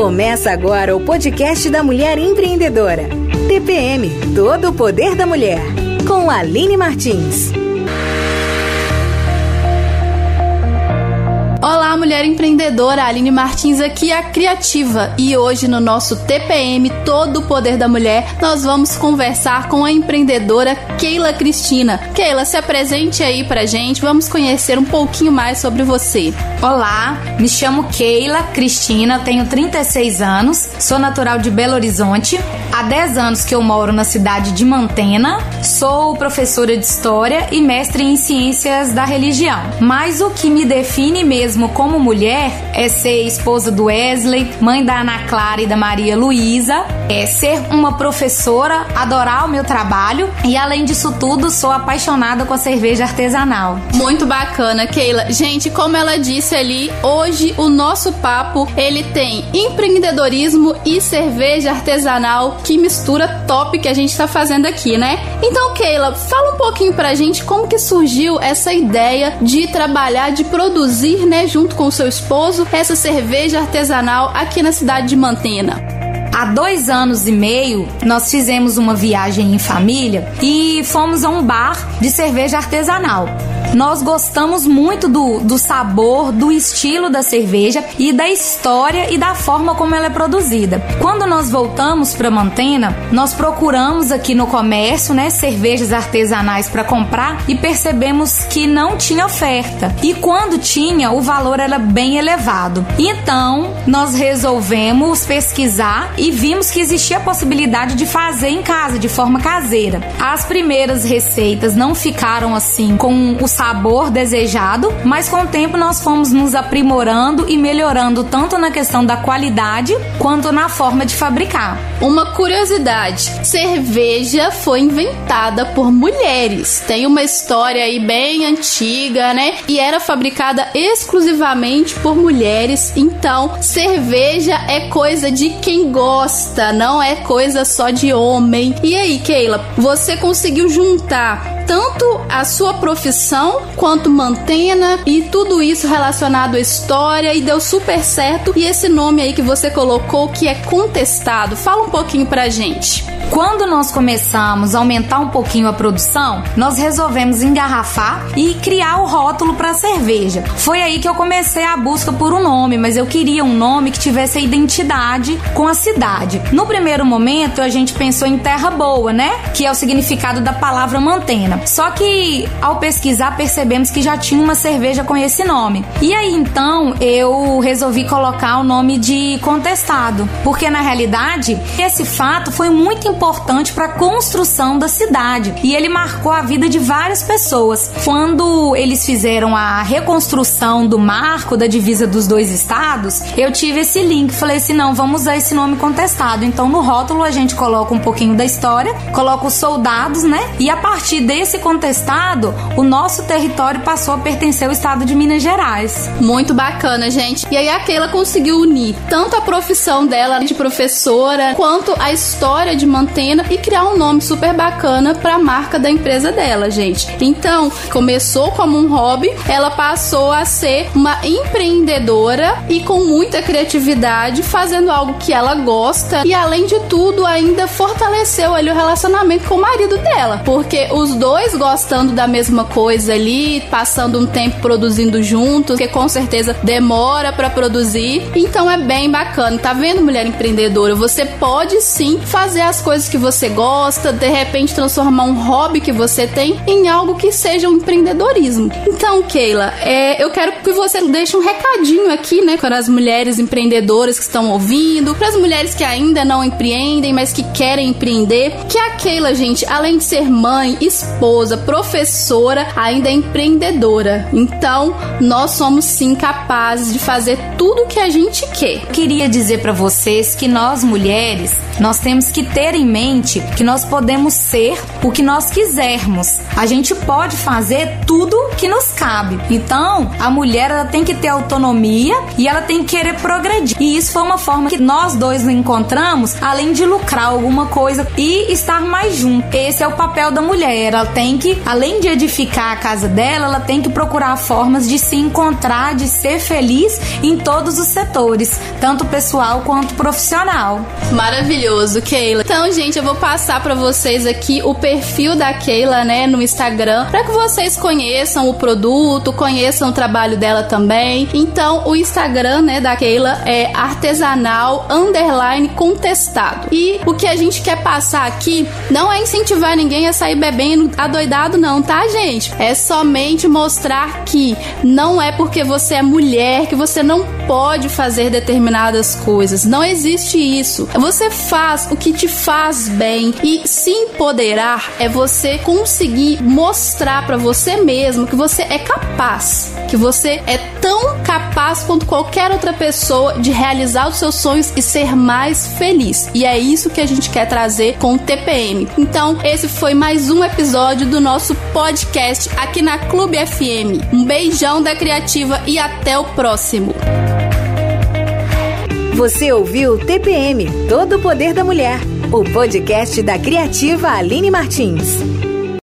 Começa agora o podcast da Mulher Empreendedora. TPM Todo o Poder da Mulher. Com Aline Martins. Mulher empreendedora, Aline Martins aqui, a criativa. E hoje no nosso TPM Todo o Poder da Mulher, nós vamos conversar com a empreendedora Keila Cristina. Keila, se apresente aí pra gente, vamos conhecer um pouquinho mais sobre você. Olá, me chamo Keila Cristina, tenho 36 anos, sou natural de Belo Horizonte. Há 10 anos que eu moro na cidade de Mantena, sou professora de História e mestre em Ciências da Religião. Mas o que me define mesmo como mulher é ser esposa do Wesley, mãe da Ana Clara e da Maria Luísa, é ser uma professora, adorar o meu trabalho e além disso tudo, sou apaixonada com a cerveja artesanal. Muito bacana, Keila. Gente, como ela disse ali, hoje o nosso papo, ele tem empreendedorismo e cerveja artesanal, que mistura top que a gente tá fazendo aqui, né? Então, Keila, fala um pouquinho pra gente como que surgiu essa ideia de trabalhar, de produzir, né, junto com seu esposo, essa cerveja artesanal aqui na cidade de Mantena. Há dois anos e meio, nós fizemos uma viagem em família e fomos a um bar de cerveja artesanal. Nós gostamos muito do, do sabor, do estilo da cerveja e da história e da forma como ela é produzida. Quando nós voltamos para Mantena, nós procuramos aqui no comércio, né, cervejas artesanais para comprar e percebemos que não tinha oferta. E quando tinha, o valor era bem elevado. Então, nós resolvemos pesquisar e vimos que existia a possibilidade de fazer em casa, de forma caseira. As primeiras receitas não ficaram assim com o sabor desejado, mas com o tempo nós fomos nos aprimorando e melhorando tanto na questão da qualidade quanto na forma de fabricar. Uma curiosidade: cerveja foi inventada por mulheres. Tem uma história aí bem antiga, né? E era fabricada exclusivamente por mulheres. Então, cerveja é coisa de quem gosta, não é coisa só de homem. E aí, Keila, você conseguiu juntar tanto a sua profissão quanto mantena e tudo isso relacionado à história e deu super certo. E esse nome aí que você colocou que é contestado, fala um pouquinho pra gente. Quando nós começamos a aumentar um pouquinho a produção, nós resolvemos engarrafar e criar o rótulo para cerveja. Foi aí que eu comecei a busca por um nome, mas eu queria um nome que tivesse a identidade com a cidade. No primeiro momento, a gente pensou em Terra Boa, né? Que é o significado da palavra mantena. Só que ao pesquisar, percebemos que já tinha uma cerveja com esse nome. E aí então eu resolvi colocar o nome de Contestado, porque na realidade esse fato foi muito importante para a construção da cidade e ele marcou a vida de várias pessoas. Quando eles fizeram a reconstrução do marco da divisa dos dois estados, eu tive esse link, falei assim, não, vamos usar esse nome contestado. Então no rótulo a gente coloca um pouquinho da história, coloca os soldados, né? E a partir desse contestado, o nosso território passou a pertencer ao estado de Minas Gerais. Muito bacana, gente. E aí a Keila conseguiu unir tanto a profissão dela de professora quanto a história de manter antena e criar um nome super bacana para a marca da empresa dela, gente. Então, começou como um hobby, ela passou a ser uma empreendedora e com muita criatividade, fazendo algo que ela gosta e além de tudo ainda fortaleceu ali o relacionamento com o marido dela, porque os dois gostando da mesma coisa ali, passando um tempo produzindo juntos, que com certeza demora para produzir. Então é bem bacana. Tá vendo, mulher empreendedora? Você pode sim fazer as coisas coisas que você gosta, de repente transformar um hobby que você tem em algo que seja um empreendedorismo. Então, Keila, é, eu quero que você deixe um recadinho aqui, né, para as mulheres empreendedoras que estão ouvindo, para as mulheres que ainda não empreendem, mas que querem empreender, que a Keila, gente, além de ser mãe, esposa, professora, ainda é empreendedora. Então, nós somos sim capazes de fazer tudo o que a gente quer. Queria dizer para vocês que nós mulheres, nós temos que ter em mente que nós podemos ser o que nós quisermos. A gente pode fazer tudo que nos cabe. Então, a mulher ela tem que ter autonomia e ela tem que querer progredir. E isso foi uma forma que nós dois encontramos, além de lucrar alguma coisa e estar mais juntos. Esse é o papel da mulher. Ela tem que, além de edificar a casa dela, ela tem que procurar formas de se encontrar, de ser feliz em todos os setores, tanto pessoal quanto profissional. Maravilhoso, Keila. Então, gente, eu vou passar para vocês aqui o perfil da Keila, né, no Instagram, para que vocês conheçam o produto, conheçam o trabalho dela também. Então, o Instagram, né, da Keila é artesanal underline contestado. E o que a gente quer passar aqui não é incentivar ninguém a sair bebendo adoidado não, tá, gente? É somente mostrar que não é porque você é mulher que você não pode fazer determinadas coisas. Não existe isso. Você faz o que te faz bem e se empoderar é você conseguir mostrar para você mesmo que você é capaz, que você é tão capaz quanto qualquer outra pessoa de realizar os seus sonhos e ser mais feliz. E é isso que a gente quer trazer com o TPM. Então, esse foi mais um episódio do nosso podcast aqui na Clube FM. Um beijão da Criativa e até o próximo. Você ouviu TPM Todo o Poder da Mulher, o podcast da criativa Aline Martins.